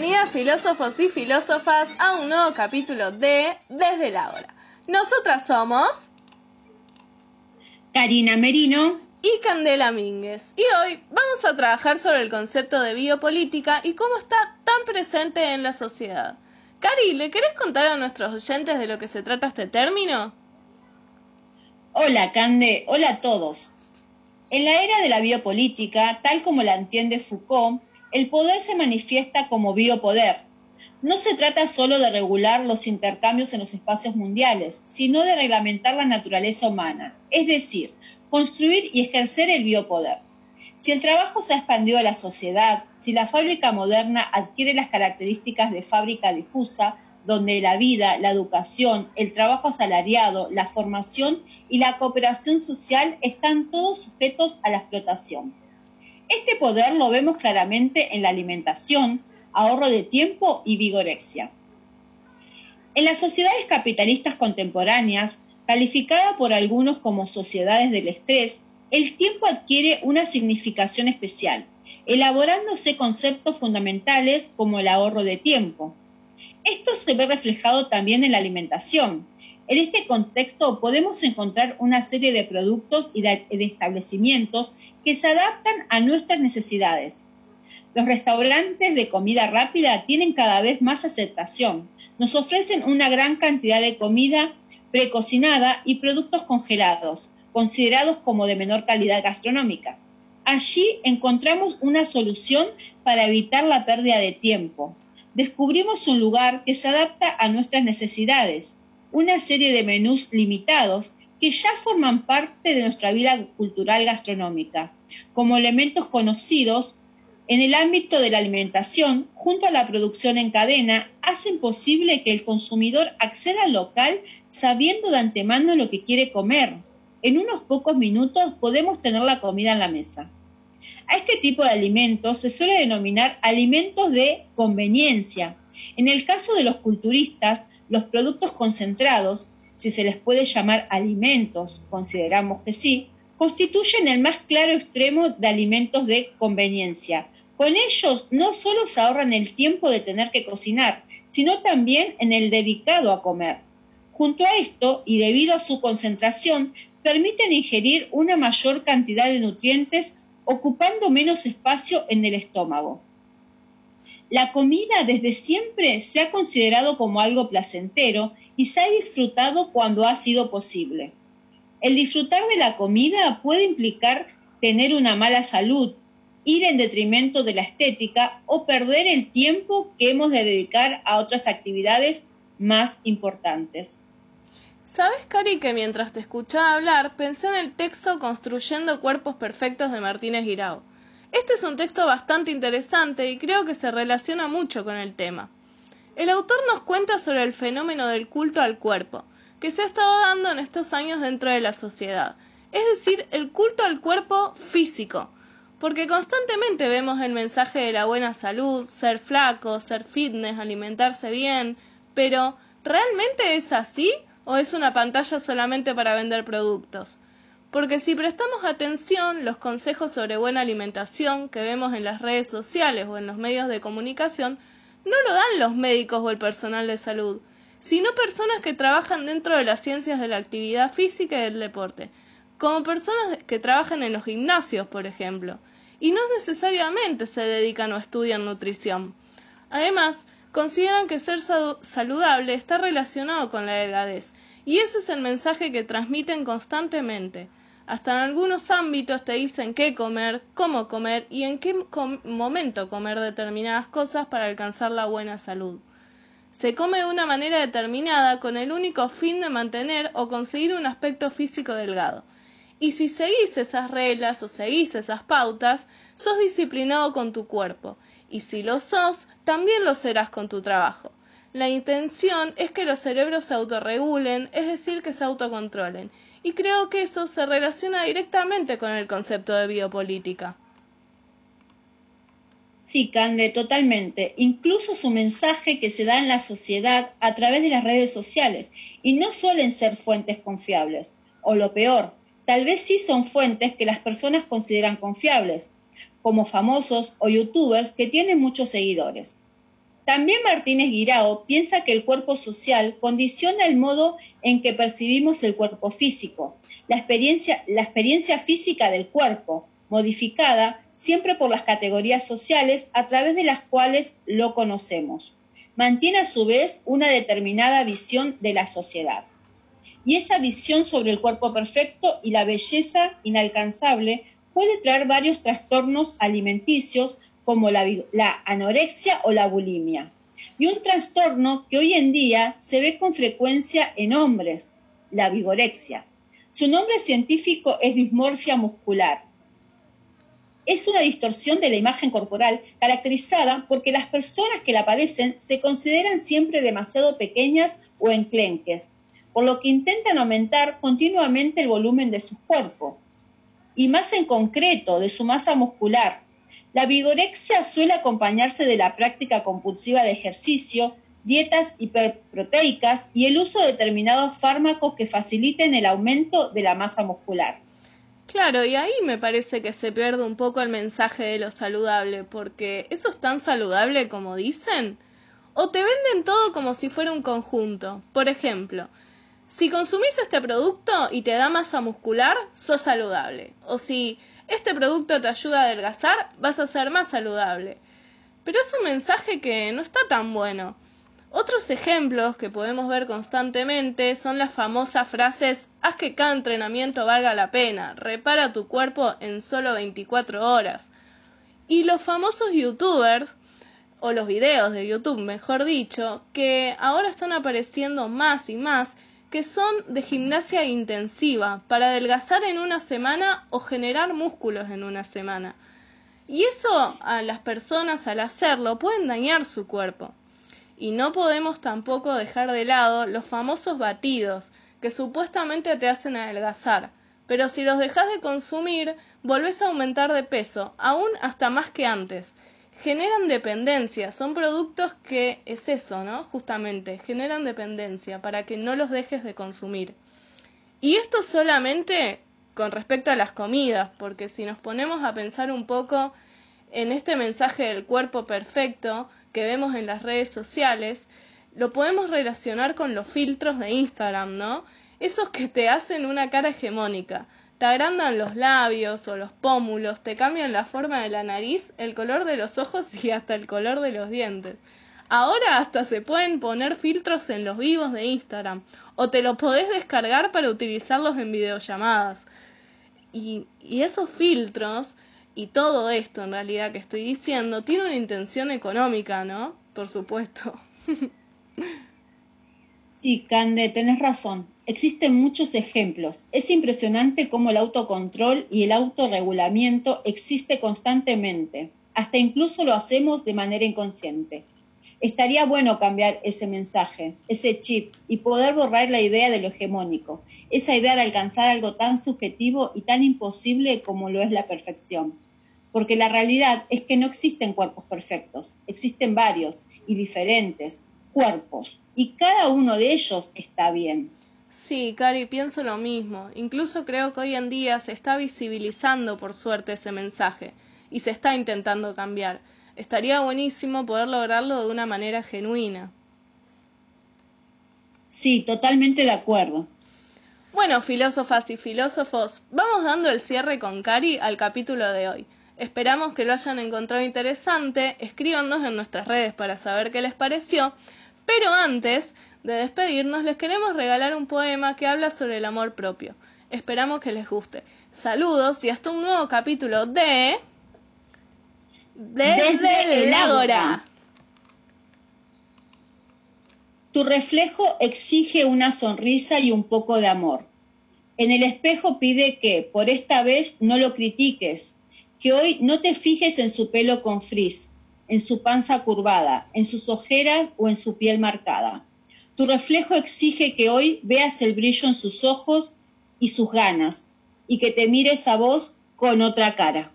Bienvenidas filósofos y filósofas a un nuevo capítulo de Desde la Hora. Nosotras somos Karina Merino y Candela Mínguez. Y hoy vamos a trabajar sobre el concepto de biopolítica y cómo está tan presente en la sociedad. Cari, ¿le querés contar a nuestros oyentes de lo que se trata este término? Hola, Cande. Hola a todos. En la era de la biopolítica, tal como la entiende Foucault, el poder se manifiesta como biopoder. No se trata solo de regular los intercambios en los espacios mundiales, sino de reglamentar la naturaleza humana, es decir, construir y ejercer el biopoder. Si el trabajo se ha expandido a la sociedad, si la fábrica moderna adquiere las características de fábrica difusa, donde la vida, la educación, el trabajo asalariado, la formación y la cooperación social están todos sujetos a la explotación. Este poder lo vemos claramente en la alimentación, ahorro de tiempo y vigorexia. En las sociedades capitalistas contemporáneas, calificada por algunos como sociedades del estrés, el tiempo adquiere una significación especial, elaborándose conceptos fundamentales como el ahorro de tiempo. Esto se ve reflejado también en la alimentación, en este contexto podemos encontrar una serie de productos y de establecimientos que se adaptan a nuestras necesidades. Los restaurantes de comida rápida tienen cada vez más aceptación. Nos ofrecen una gran cantidad de comida precocinada y productos congelados, considerados como de menor calidad gastronómica. Allí encontramos una solución para evitar la pérdida de tiempo. Descubrimos un lugar que se adapta a nuestras necesidades una serie de menús limitados que ya forman parte de nuestra vida cultural gastronómica, como elementos conocidos en el ámbito de la alimentación, junto a la producción en cadena, hacen posible que el consumidor acceda al local sabiendo de antemano lo que quiere comer. En unos pocos minutos podemos tener la comida en la mesa. A este tipo de alimentos se suele denominar alimentos de conveniencia. En el caso de los culturistas, los productos concentrados, si se les puede llamar alimentos, consideramos que sí, constituyen el más claro extremo de alimentos de conveniencia. Con ellos no solo se ahorran el tiempo de tener que cocinar, sino también en el dedicado a comer. Junto a esto, y debido a su concentración, permiten ingerir una mayor cantidad de nutrientes ocupando menos espacio en el estómago. La comida desde siempre se ha considerado como algo placentero y se ha disfrutado cuando ha sido posible. El disfrutar de la comida puede implicar tener una mala salud, ir en detrimento de la estética o perder el tiempo que hemos de dedicar a otras actividades más importantes. ¿Sabes, Cari, que mientras te escuchaba hablar pensé en el texto Construyendo Cuerpos Perfectos de Martínez Guirao? Este es un texto bastante interesante y creo que se relaciona mucho con el tema. El autor nos cuenta sobre el fenómeno del culto al cuerpo, que se ha estado dando en estos años dentro de la sociedad, es decir, el culto al cuerpo físico, porque constantemente vemos el mensaje de la buena salud, ser flaco, ser fitness, alimentarse bien, pero ¿realmente es así o es una pantalla solamente para vender productos? Porque si prestamos atención, los consejos sobre buena alimentación que vemos en las redes sociales o en los medios de comunicación no lo dan los médicos o el personal de salud, sino personas que trabajan dentro de las ciencias de la actividad física y del deporte, como personas que trabajan en los gimnasios, por ejemplo, y no necesariamente se dedican o estudian nutrición. Además, consideran que ser saludable está relacionado con la delgadez, y ese es el mensaje que transmiten constantemente. Hasta en algunos ámbitos te dicen qué comer, cómo comer y en qué momento comer determinadas cosas para alcanzar la buena salud. Se come de una manera determinada con el único fin de mantener o conseguir un aspecto físico delgado. Y si seguís esas reglas o seguís esas pautas, sos disciplinado con tu cuerpo. Y si lo sos, también lo serás con tu trabajo. La intención es que los cerebros se autorregulen, es decir, que se autocontrolen y creo que eso se relaciona directamente con el concepto de biopolítica. Sí, Cande, totalmente. Incluso su mensaje que se da en la sociedad a través de las redes sociales y no suelen ser fuentes confiables. O lo peor, tal vez sí son fuentes que las personas consideran confiables, como famosos o youtubers que tienen muchos seguidores. También Martínez Guirao piensa que el cuerpo social condiciona el modo en que percibimos el cuerpo físico, la experiencia, la experiencia física del cuerpo, modificada siempre por las categorías sociales a través de las cuales lo conocemos. Mantiene a su vez una determinada visión de la sociedad. Y esa visión sobre el cuerpo perfecto y la belleza inalcanzable puede traer varios trastornos alimenticios como la, anorexia o la bulimia. Y un trastorno que hoy en día se ve con frecuencia en hombres, la vigorexia. Su nombre científico es dismorfia muscular. Es una distorsión de la imagen corporal caracterizada porque las personas que la padecen se consideran siempre demasiado pequeñas o enclenques, por lo que intentan aumentar continuamente el volumen de su cuerpo, y más en concreto de su masa muscular, la vigorexia suele acompañarse de la práctica compulsiva de ejercicio, dietas hiperproteicas y el uso de determinados fármacos que faciliten el aumento de la masa muscular. Claro, y ahí me parece que se pierde un poco el mensaje de lo saludable, porque ¿eso es tan saludable como dicen? O te venden todo como si fuera un conjunto. Por ejemplo, si consumís este producto y te da masa muscular, sos saludable. O si este producto te ayuda a adelgazar, vas a ser más saludable. Pero es un mensaje que no está tan bueno. Otros ejemplos que podemos ver constantemente son las famosas frases haz que cada entrenamiento valga la pena, repara tu cuerpo en solo 24 horas. Y los famosos youtubers, o los videos de YouTube mejor dicho, que ahora están apareciendo más y más que son de gimnasia intensiva para adelgazar en una semana o generar músculos en una semana. Y eso a las personas al hacerlo pueden dañar su cuerpo. Y no podemos tampoco dejar de lado los famosos batidos que supuestamente te hacen adelgazar, pero si los dejas de consumir volvés a aumentar de peso, aún hasta más que antes, generan dependencia, son productos que es eso, ¿no? Justamente, generan dependencia para que no los dejes de consumir. Y esto solamente con respecto a las comidas, porque si nos ponemos a pensar un poco en este mensaje del cuerpo perfecto que vemos en las redes sociales, lo podemos relacionar con los filtros de Instagram, ¿no? Esos que te hacen una cara hegemónica te agrandan los labios o los pómulos, te cambian la forma de la nariz, el color de los ojos y hasta el color de los dientes. Ahora hasta se pueden poner filtros en los vivos de Instagram o te lo podés descargar para utilizarlos en videollamadas. Y, y esos filtros y todo esto en realidad que estoy diciendo tiene una intención económica, ¿no? Por supuesto. Sí, Cande, tenés razón. Existen muchos ejemplos. Es impresionante cómo el autocontrol y el autorregulamiento existe constantemente. Hasta incluso lo hacemos de manera inconsciente. Estaría bueno cambiar ese mensaje, ese chip, y poder borrar la idea de lo hegemónico, esa idea de alcanzar algo tan subjetivo y tan imposible como lo es la perfección. Porque la realidad es que no existen cuerpos perfectos, existen varios y diferentes cuerpos, y cada uno de ellos está bien. Sí, Cari, pienso lo mismo. Incluso creo que hoy en día se está visibilizando, por suerte, ese mensaje y se está intentando cambiar. Estaría buenísimo poder lograrlo de una manera genuina. Sí, totalmente de acuerdo. Bueno, filósofas y filósofos, vamos dando el cierre con Cari al capítulo de hoy. Esperamos que lo hayan encontrado interesante, escríbanos en nuestras redes para saber qué les pareció pero antes de despedirnos, les queremos regalar un poema que habla sobre el amor propio. Esperamos que les guste. Saludos y hasta un nuevo capítulo de... Desde, el Ágora. Tu reflejo exige una sonrisa y un poco de amor. En el espejo pide que, por esta vez, no lo critiques, que hoy no te fijes en su pelo con frizz, en su panza curvada, en sus ojeras o en su piel marcada. Tu reflejo exige que hoy veas el brillo en sus ojos y sus ganas, y que te mires a vos con otra cara.